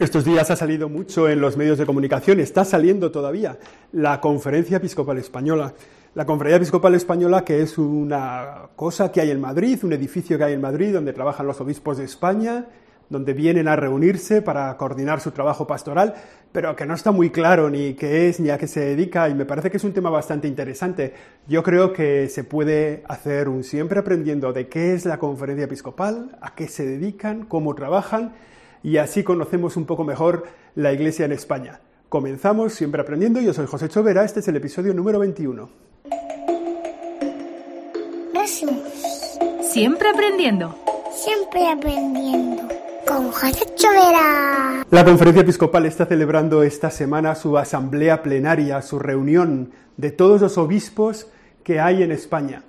Estos días ha salido mucho en los medios de comunicación, está saliendo todavía la Conferencia Episcopal Española. La Conferencia Episcopal Española, que es una cosa que hay en Madrid, un edificio que hay en Madrid donde trabajan los obispos de España, donde vienen a reunirse para coordinar su trabajo pastoral, pero que no está muy claro ni qué es ni a qué se dedica y me parece que es un tema bastante interesante. Yo creo que se puede hacer un siempre aprendiendo de qué es la conferencia episcopal, a qué se dedican, cómo trabajan y así conocemos un poco mejor la Iglesia en España. Comenzamos siempre aprendiendo. Yo soy José Chovera. Este es el episodio número 21. Siempre aprendiendo. Siempre aprendiendo. Con José Chovera. La Conferencia Episcopal está celebrando esta semana su asamblea plenaria, su reunión de todos los obispos que hay en España.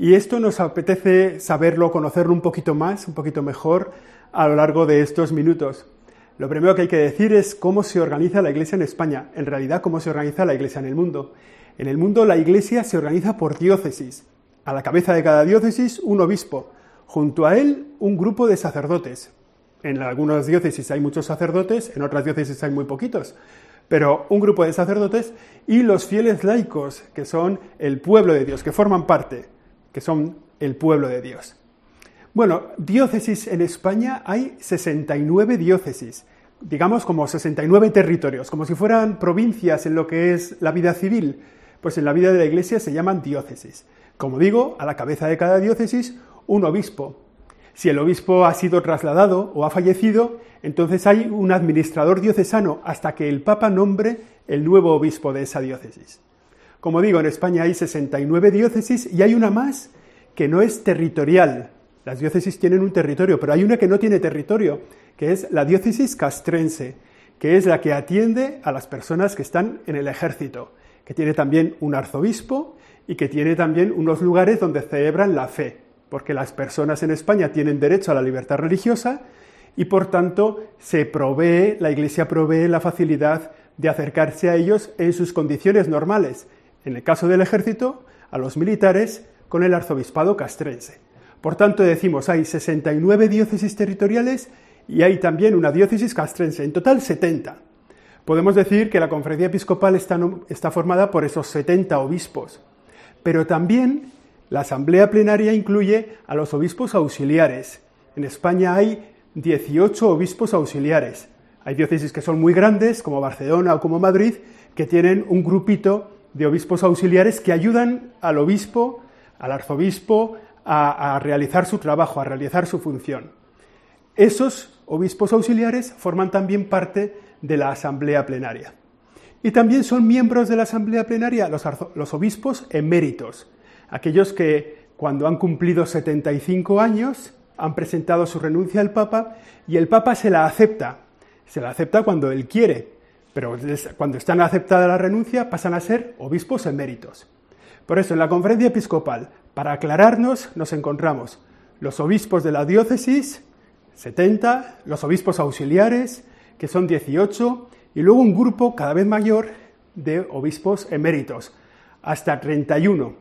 Y esto nos apetece saberlo, conocerlo un poquito más, un poquito mejor, a lo largo de estos minutos. Lo primero que hay que decir es cómo se organiza la Iglesia en España, en realidad cómo se organiza la Iglesia en el mundo. En el mundo la Iglesia se organiza por diócesis. A la cabeza de cada diócesis un obispo, junto a él un grupo de sacerdotes. En algunas diócesis hay muchos sacerdotes, en otras diócesis hay muy poquitos, pero un grupo de sacerdotes y los fieles laicos, que son el pueblo de Dios, que forman parte, que son el pueblo de Dios. Bueno, diócesis en España hay 69 diócesis, digamos como 69 territorios, como si fueran provincias en lo que es la vida civil, pues en la vida de la Iglesia se llaman diócesis. Como digo, a la cabeza de cada diócesis un obispo. Si el obispo ha sido trasladado o ha fallecido, entonces hay un administrador diocesano hasta que el Papa nombre el nuevo obispo de esa diócesis. Como digo, en España hay 69 diócesis y hay una más que no es territorial, las diócesis tienen un territorio, pero hay una que no tiene territorio, que es la diócesis castrense, que es la que atiende a las personas que están en el ejército, que tiene también un arzobispo y que tiene también unos lugares donde celebran la fe, porque las personas en España tienen derecho a la libertad religiosa y por tanto se provee, la Iglesia provee la facilidad de acercarse a ellos en sus condiciones normales. En el caso del ejército, a los militares con el arzobispado castrense. Por tanto, decimos, hay 69 diócesis territoriales y hay también una diócesis castrense, en total 70. Podemos decir que la conferencia episcopal está, formada por esos 70 obispos, pero también la asamblea plenaria incluye a los obispos auxiliares. En España hay 18 obispos auxiliares. Hay diócesis que son muy grandes, como Barcelona o como Madrid, que tienen un grupito de obispos auxiliares que ayudan al obispo, al arzobispo, a, realizar su trabajo, a realizar su función. Esos obispos auxiliares forman también parte de la asamblea plenaria. Y también son miembros de la asamblea plenaria los, los, obispos eméritos, aquellos que cuando han cumplido 75 años han presentado su renuncia al Papa y el Papa se la acepta. Se la acepta cuando él quiere, pero cuando están aceptada la renuncia pasan a ser obispos eméritos. Por eso, en la conferencia episcopal, para aclararnos, nos encontramos los obispos de la diócesis, 70, los obispos auxiliares, que son 18, y luego un grupo cada vez mayor de obispos eméritos, hasta 31.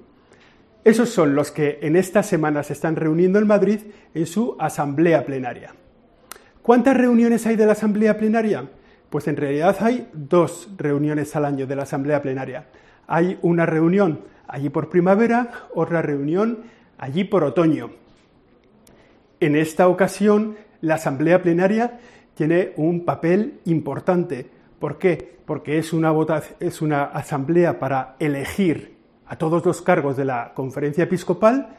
Esos son los que en esta semana se están reuniendo en Madrid en su asamblea plenaria. ¿Cuántas reuniones hay de la asamblea plenaria? Pues en realidad hay dos reuniones al año de la asamblea plenaria. Hay una reunión allí por primavera, otra reunión allí por otoño. En esta ocasión, la Asamblea Plenaria tiene un papel importante. ¿Por qué? Porque es una, es una asamblea para elegir a todos los cargos de la conferencia episcopal,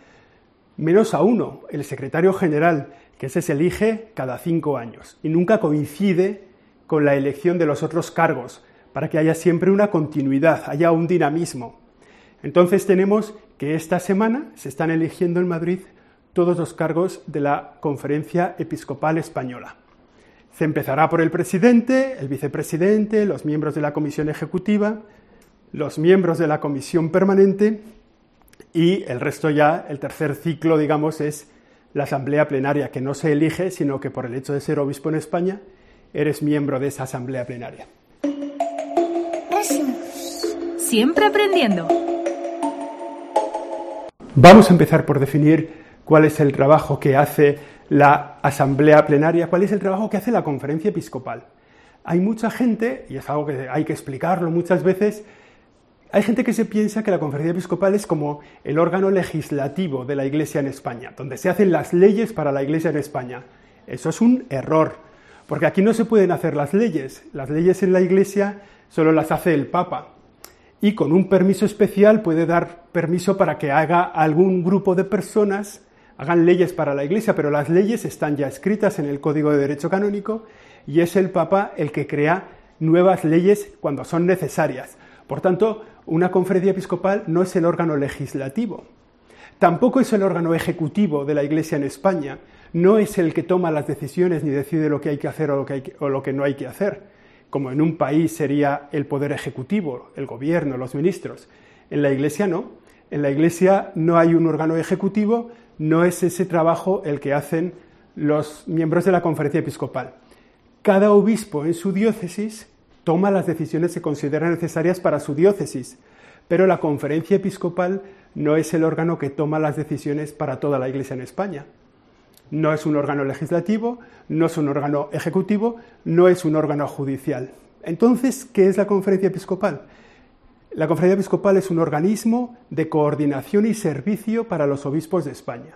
menos a uno, el secretario general, que ese se elige cada cinco años y nunca coincide con la elección de los otros cargos, para que haya siempre una continuidad, haya un dinamismo. Entonces tenemos que esta semana se están eligiendo en Madrid todos los cargos de la Conferencia Episcopal Española. Se empezará por el presidente, el vicepresidente, los miembros de la comisión ejecutiva, los miembros de la comisión permanente y el resto ya, el tercer ciclo, digamos, es la asamblea plenaria, que no se elige, sino que por el hecho de ser obispo en España, eres miembro de esa asamblea plenaria. Siempre aprendiendo. Vamos a empezar por definir cuál es el trabajo que hace la asamblea plenaria, cuál es el trabajo que hace la conferencia episcopal. Hay mucha gente, y es algo que hay que explicarlo muchas veces, hay gente que se piensa que la conferencia episcopal es como el órgano legislativo de la Iglesia en España, donde se hacen las leyes para la Iglesia en España. Eso es un error, porque aquí no se pueden hacer las leyes. Las leyes en la Iglesia solo las hace el Papa. Y con un permiso especial puede dar permiso para que haga algún grupo de personas, hagan leyes para la Iglesia, pero las leyes están ya escritas en el Código de Derecho Canónico y es el Papa el que crea nuevas leyes cuando son necesarias. Por tanto, una conferencia episcopal no es el órgano legislativo, tampoco es el órgano ejecutivo de la Iglesia en España, no es el que toma las decisiones ni decide lo que hay que hacer o lo que, o lo que no hay que hacer, como en un país sería el poder ejecutivo, el gobierno, los ministros. En la Iglesia no, en la Iglesia no hay un órgano ejecutivo, no es ese trabajo el que hacen los miembros de la conferencia episcopal. Cada obispo en su diócesis toma las decisiones que considera necesarias para su diócesis, pero la conferencia episcopal no es el órgano que toma las decisiones para toda la Iglesia en España. No es un órgano legislativo, no es un órgano ejecutivo, no es un órgano judicial. Entonces, ¿qué es la conferencia episcopal? La conferencia episcopal es un organismo de coordinación y servicio para los obispos de España.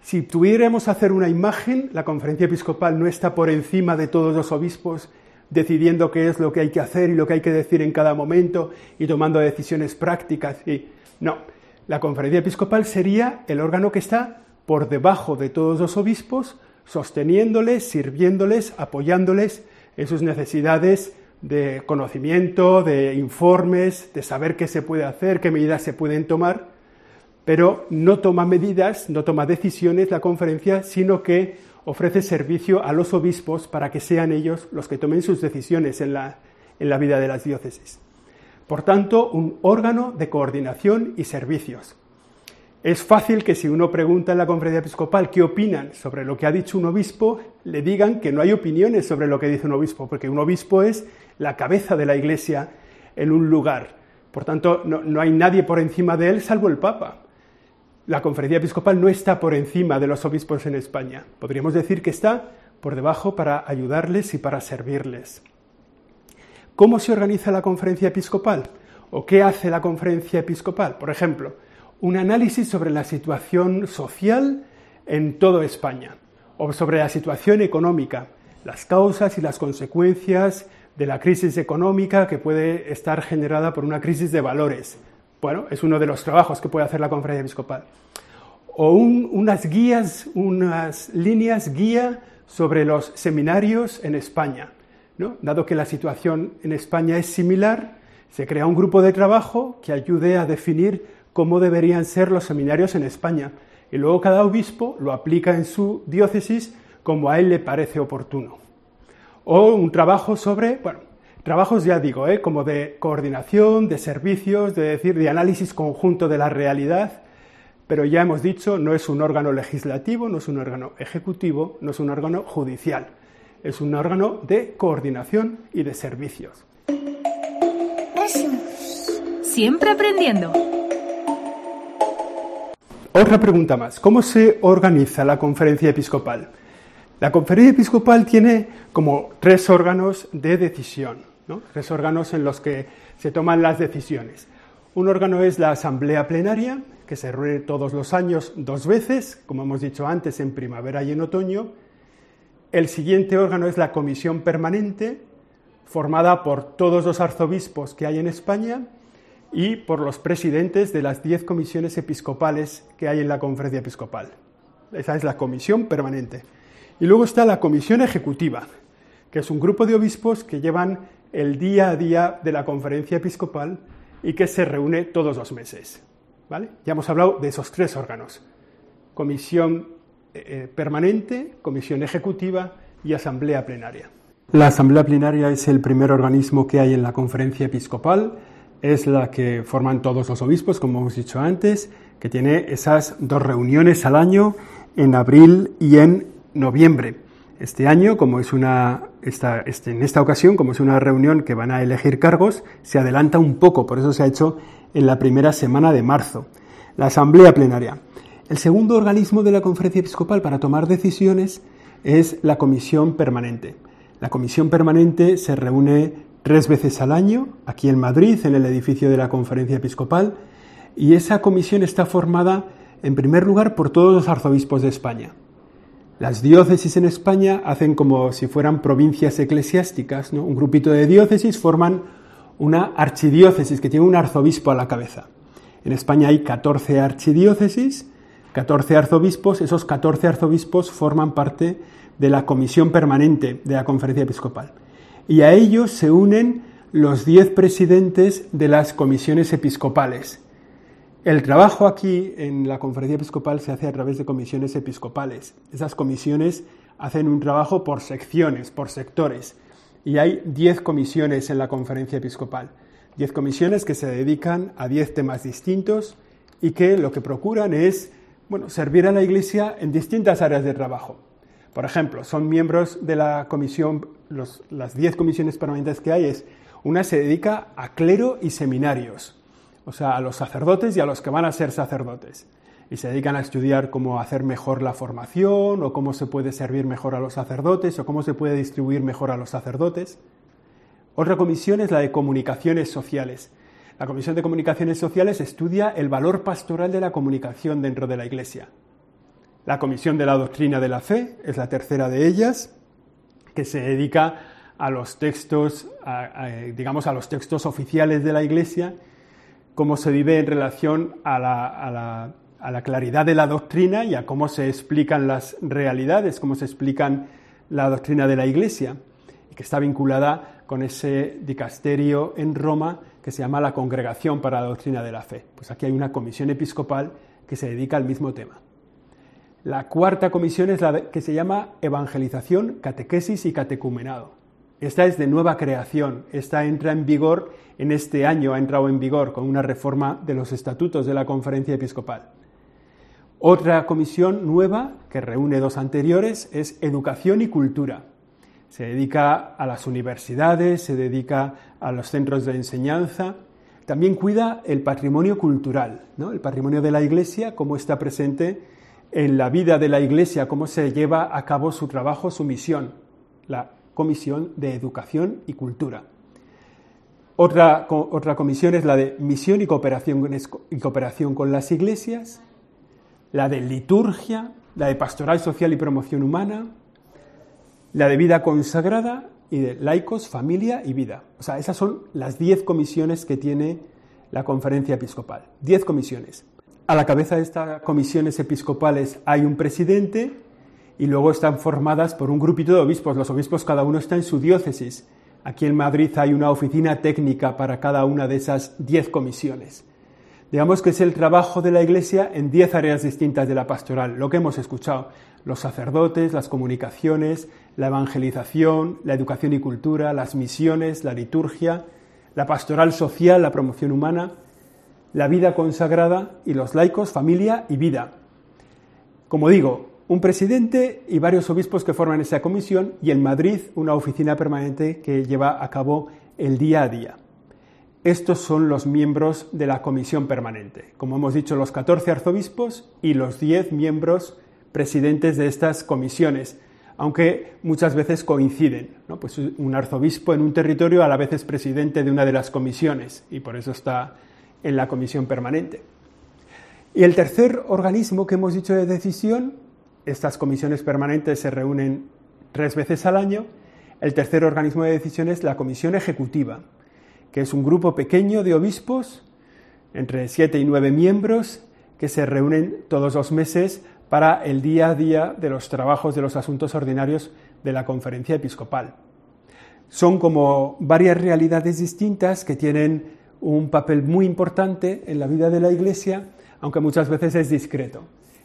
Si tuviéramos hacer una imagen, la conferencia episcopal no está por encima de todos los obispos decidiendo qué es lo que hay que hacer y lo que hay que decir en cada momento y tomando decisiones prácticas. Y... No, la conferencia episcopal sería el órgano que está por debajo de todos los obispos, sosteniéndoles, sirviéndoles, apoyándoles en sus necesidades de conocimiento, de informes, de saber qué se puede hacer, qué medidas se pueden tomar pero no toma medidas, no toma decisiones la conferencia, sino que ofrece servicio a los obispos para que sean ellos los que tomen sus decisiones en la, en la vida de las diócesis. Por tanto, un órgano de coordinación y servicios. Es fácil que si uno pregunta en la conferencia episcopal qué opinan sobre lo que ha dicho un obispo, le digan que no hay opiniones sobre lo que dice un obispo, porque un obispo es la cabeza de la iglesia en un lugar. Por tanto, no, no hay nadie por encima de él salvo el Papa la conferencia episcopal no está por encima de los obispos en España. Podríamos decir que está por debajo para ayudarles y para servirles. ¿Cómo se organiza la conferencia episcopal? ¿O qué hace la conferencia episcopal? Por ejemplo, un análisis sobre la situación social en toda España, o sobre la situación económica, las causas y las consecuencias de la crisis económica que puede estar generada por una crisis de valores, bueno, es uno de los trabajos que puede hacer la conferencia episcopal. O unas guías, unas líneas guía sobre los seminarios en España. ¿no? Dado que la situación en España es similar, se crea un grupo de trabajo que ayude a definir cómo deberían ser los seminarios en España. Y luego cada obispo lo aplica en su diócesis como a él le parece oportuno. O un trabajo sobre, bueno, Trabajos, ya digo, ¿eh? como de coordinación, de servicios, de decir, de análisis conjunto de la realidad, pero ya hemos dicho, no es un órgano legislativo, no es un órgano ejecutivo, no es un órgano judicial, es un órgano de coordinación y de servicios. Siempre aprendiendo. Otra pregunta más. ¿Cómo se organiza la conferencia episcopal? La conferencia episcopal tiene como tres órganos de decisión tres órganos en los que se toman las decisiones. Un órgano es la asamblea plenaria, que se reúne todos los años dos veces, como hemos dicho antes, en primavera y en otoño. El siguiente órgano es la comisión permanente, formada por todos los arzobispos que hay en España y por los presidentes de las diez comisiones episcopales que hay en la conferencia episcopal. Esa es la comisión permanente. Y luego está la comisión ejecutiva, que es un grupo de obispos que llevan el día a día de la conferencia episcopal y que se reúne todos los meses. ¿vale? Ya hemos hablado de esos tres órganos. Comisión eh, eh, permanente, comisión ejecutiva y asamblea plenaria. La asamblea plenaria es el primer organismo que hay en la conferencia episcopal, es la que forman todos los obispos, como hemos dicho antes, que tiene esas dos reuniones al año en abril y en noviembre. Este año, como es una, este, en esta ocasión, como es una reunión que van a elegir cargos, se adelanta un poco, por eso se ha hecho en la primera semana de marzo. La Asamblea Plenaria. El segundo organismo de la Conferencia Episcopal para tomar decisiones es la Comisión Permanente. La comisión permanente se reúne tres veces al año, aquí en Madrid, en el edificio de la Conferencia Episcopal, y esa comisión está formada, en primer lugar, por todos los arzobispos de España. Las diócesis en España hacen como si fueran provincias eclesiásticas, ¿no? Un grupito de diócesis forman una archidiócesis que tiene un arzobispo a la cabeza. En España hay 14 archidiócesis, 14 arzobispos, esos 14 arzobispos forman parte de la comisión permanente de la conferencia episcopal. Y a ellos se unen los 10 presidentes de las comisiones episcopales. El trabajo aquí en la conferencia episcopal se hace a través de comisiones episcopales. Esas comisiones hacen un trabajo por secciones, por sectores. Y hay 10 comisiones en la conferencia episcopal. 10 comisiones que se dedican a 10 temas distintos y que lo que procuran es bueno, servir a la Iglesia en distintas áreas de trabajo. Por ejemplo, son miembros de la comisión, las diez comisiones permanentes que hay, es, una se dedica a clero y seminarios, o sea, a los sacerdotes y a los que van a ser sacerdotes. Y se dedican a estudiar cómo hacer mejor la formación, o cómo se puede servir mejor a los sacerdotes, o cómo se puede distribuir mejor a los sacerdotes. Otra comisión es la de comunicaciones sociales. La Comisión de Comunicaciones Sociales estudia el valor pastoral de la comunicación dentro de la Iglesia. La Comisión de la Doctrina de la Fe es la tercera de ellas, que se dedica a los textos, digamos, a los textos oficiales de la Iglesia, cómo se vive en relación a la, claridad de la doctrina y a cómo se explican las realidades, cómo se explican la doctrina de la Iglesia, y que está vinculada con ese dicasterio en Roma que se llama la Congregación para la Doctrina de la Fe. Pues aquí hay una comisión episcopal que se dedica al mismo tema. La cuarta comisión es la que se llama Evangelización, Catequesis y Catecumenado. Esta es de nueva creación, esta entra en vigor en este año, ha entrado en vigor con una reforma de los estatutos de la Conferencia Episcopal. Otra comisión nueva, que reúne dos anteriores, es Educación y Cultura se dedica a las universidades, se dedica a los centros de enseñanza, también cuida el patrimonio cultural, ¿no? el patrimonio de la Iglesia, cómo está presente en la vida de la Iglesia, cómo se lleva a cabo su trabajo, su misión, la Comisión de Educación y Cultura. Otra, otra comisión es la de misión y cooperación, y cooperación con las iglesias, la de liturgia, la de pastoral social y promoción humana, la de vida consagrada y de laicos, familia y vida. O sea, esas son las diez comisiones que tiene la conferencia episcopal. Diez comisiones. A la cabeza de estas comisiones episcopales hay un presidente y luego están formadas por un grupito de obispos. Los obispos cada uno está en su diócesis. Aquí en Madrid hay una oficina técnica para cada una de esas diez comisiones. Digamos que es el trabajo de la Iglesia en diez áreas distintas de la pastoral, lo que hemos escuchado, los sacerdotes, las comunicaciones, la evangelización, la educación y cultura, las misiones, la liturgia, la pastoral social, la promoción humana, la vida consagrada y los laicos, familia y vida. Como digo, un presidente y varios obispos que forman esa comisión y en Madrid una oficina permanente que lleva a cabo el día a día. Estos son los miembros de la comisión permanente. Como hemos dicho, los 14 arzobispos y los 10 miembros presidentes de estas comisiones, aunque muchas veces coinciden. Pues un arzobispo en un territorio a la vez es presidente de una de las comisiones y por eso está en la comisión permanente. Y el tercer organismo que hemos dicho de decisión, estas comisiones permanentes se reúnen tres veces al año, el tercer organismo de decisión es la comisión ejecutiva, que es un grupo pequeño de obispos, entre siete y nueve miembros, que se reúnen todos los meses para el día a día de los trabajos de los asuntos ordinarios de la conferencia episcopal. Son como varias realidades distintas que tienen un papel muy importante en la vida de la Iglesia, aunque muchas veces es discreto.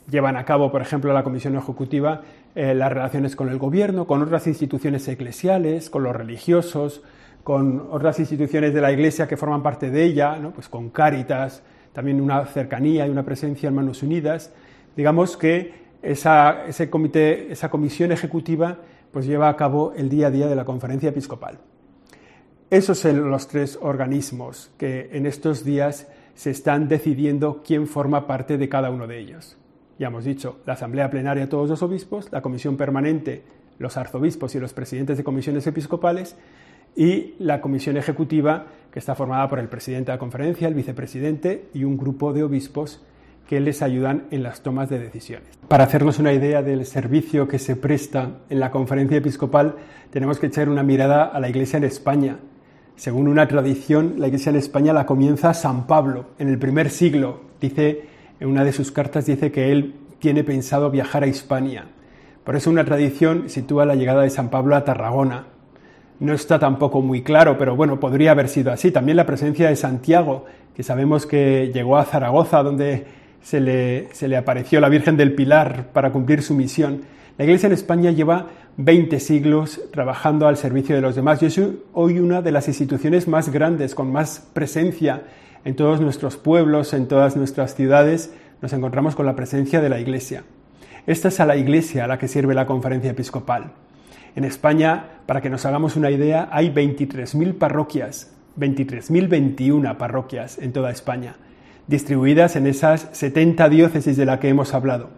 Llevan a cabo, por ejemplo, la Comisión Ejecutiva eh, las relaciones con el gobierno, con otras instituciones eclesiales, con los religiosos, con otras instituciones de la Iglesia que forman parte de ella, pues con Cáritas, también una cercanía y una presencia en Manos Unidas. Digamos que esa, ese comité, esa comisión ejecutiva pues lleva a cabo el día a día de la conferencia episcopal. Esos son los tres organismos que en estos días se están decidiendo quién forma parte de cada uno de ellos. Ya hemos dicho, la Asamblea Plenaria todos los obispos, la Comisión Permanente los arzobispos y los presidentes de comisiones episcopales, y la comisión ejecutiva, que está formada por el presidente de la conferencia, el vicepresidente y un grupo de obispos que les ayudan en las tomas de decisiones. Para hacernos una idea del servicio que se presta en la conferencia episcopal, tenemos que echar una mirada a la Iglesia en España. Según una tradición, la Iglesia en España la comienza San Pablo en el primer siglo. Dice, en una de sus cartas dice que él tiene pensado viajar a Hispania. Por eso una tradición sitúa la llegada de San Pablo a Tarragona. No está tampoco muy claro, pero bueno, podría haber sido así. También la presencia de Santiago, que sabemos que llegó a Zaragoza, donde se le, se le apareció la Virgen del Pilar para cumplir su misión. La Iglesia en España lleva 20 siglos trabajando al servicio de los demás y es hoy una de las instituciones más grandes, con más presencia en todos nuestros pueblos, en todas nuestras ciudades, nos encontramos con la presencia de la Iglesia. Esta es a la Iglesia a la que sirve la conferencia episcopal. En España, para que nos hagamos una idea, hay 23.000 parroquias, 23.021 parroquias en toda España distribuidas en esas 70 diócesis de la que hemos hablado.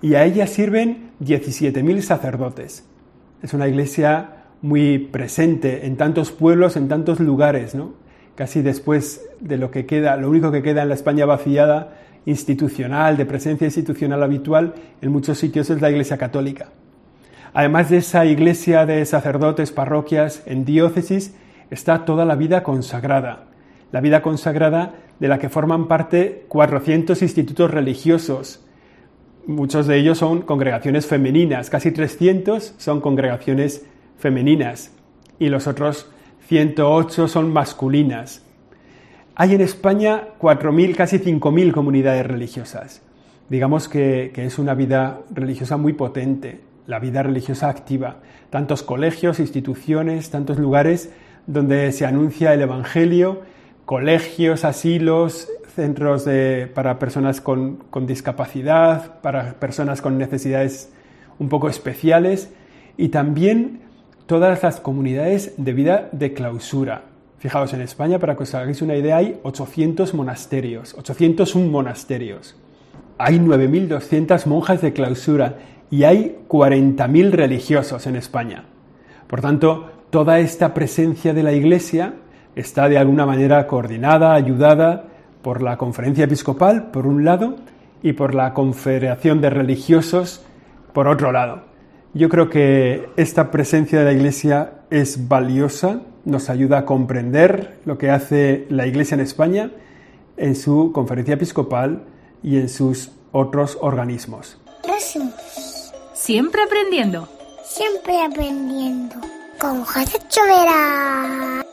Y a ellas sirven 17.000 sacerdotes. Es una iglesia muy presente en tantos pueblos, en tantos lugares, ¿no? Casi después de lo que queda, lo único que queda en la España vaciada, institucional, de presencia institucional habitual, en muchos sitios es la Iglesia Católica. Además de esa iglesia de sacerdotes, parroquias, en diócesis, está toda la vida consagrada. La vida consagrada de la que forman parte 400 institutos religiosos. Muchos de ellos son congregaciones femeninas, casi 300 son congregaciones femeninas y los otros 108 son masculinas. Hay en España 4.000, casi 5.000 comunidades religiosas. Digamos que, que es una vida religiosa muy potente, la vida religiosa activa. Tantos colegios, instituciones, tantos lugares donde se anuncia el Evangelio colegios, asilos, centros para personas con, discapacidad, para personas con necesidades un poco especiales y también todas las comunidades de vida de clausura. Fijaos, en España, para que os hagáis una idea, hay 800 monasterios, 801 monasterios. Hay 9.200 monjas de clausura y hay 40.000 religiosos en España. Por tanto, toda esta presencia de la Iglesia está de alguna manera coordinada, ayudada por la conferencia episcopal, por un lado, y por la confederación de religiosos, por otro lado. Yo creo que esta presencia de la Iglesia es valiosa, nos ayuda a comprender lo que hace la Iglesia en España en su conferencia episcopal y en sus otros organismos. Siempre aprendiendo. Siempre aprendiendo. Con José Chovera.